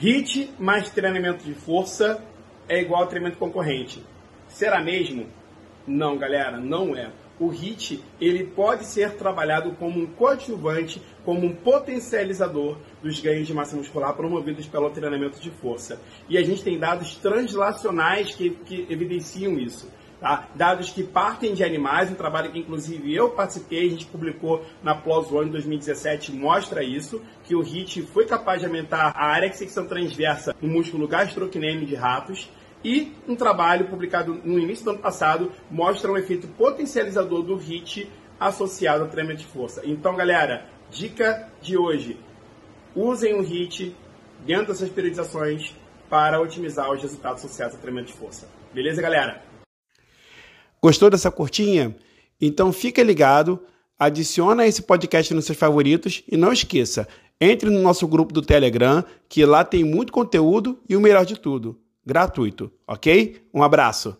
HIT mais treinamento de força é igual a treinamento concorrente. Será mesmo? Não, galera, não é. O HIT ele pode ser trabalhado como um coadjuvante, como um potencializador dos ganhos de massa muscular promovidos pelo treinamento de força. E a gente tem dados translacionais que, que evidenciam isso. Tá? Dados que partem de animais, um trabalho que inclusive eu participei, a gente publicou na PLOS ONE 2017, mostra isso, que o HIT foi capaz de aumentar a área de secção transversa no músculo gastrocnêmio de ratos, e um trabalho publicado no início do ano passado mostra um efeito potencializador do HIT associado ao treinamento de força. Então, galera, dica de hoje: usem o HIT dentro dessas periodizações para otimizar os resultados associados ao treinamento de força. Beleza, galera? Gostou dessa curtinha? Então fica ligado, adiciona esse podcast nos seus favoritos e não esqueça, entre no nosso grupo do Telegram, que lá tem muito conteúdo e o melhor de tudo, gratuito, ok? Um abraço!